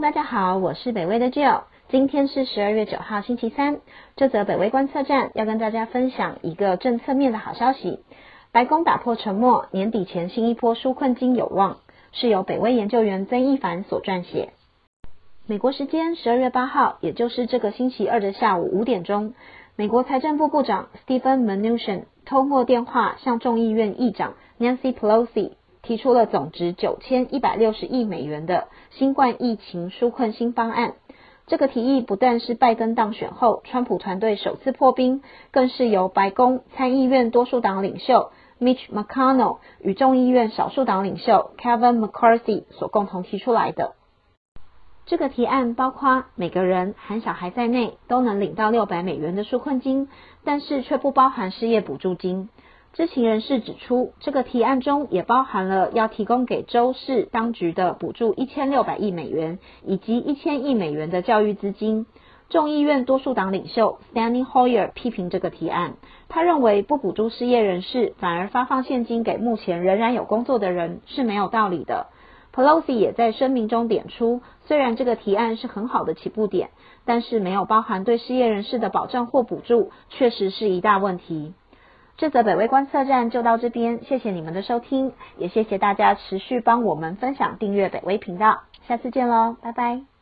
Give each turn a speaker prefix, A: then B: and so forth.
A: 大家好，我是北威的 Jill。今天是十二月九号，星期三。这则北威观测站要跟大家分享一个政策面的好消息：白宫打破沉默，年底前新一波纾困金有望。是由北威研究员曾一凡所撰写。美国时间十二月八号，也就是这个星期二的下午五点钟，美国财政部部长 Stephen Mnuchin 通过电话向众议院议长 Nancy Pelosi 提出了总值九千一百六十亿美元的新冠疫情纾困新方案。这个提议不但是拜登当选后川普团队首次破冰，更是由白宫参议院多数党领袖 Mitch McConnell 与众议院少数党领袖 Kevin McCarthy 所共同提出来的。这个提案包括每个人含小孩在内都能领到六百美元的纾困金，但是却不包含失业补助金。知情人士指出，这个提案中也包含了要提供给州市当局的补助一千六百亿美元，以及一千亿美元的教育资金。众议院多数党领袖 Steny Hoyer 批评这个提案，他认为不补助失业人士，反而发放现金给目前仍然有工作的人是没有道理的。Pelosi 也在声明中点出，虽然这个提案是很好的起步点，但是没有包含对失业人士的保障或补助，确实是一大问题。这则北威观测站就到这边，谢谢你们的收听，也谢谢大家持续帮我们分享、订阅北威频道，下次见喽，拜拜。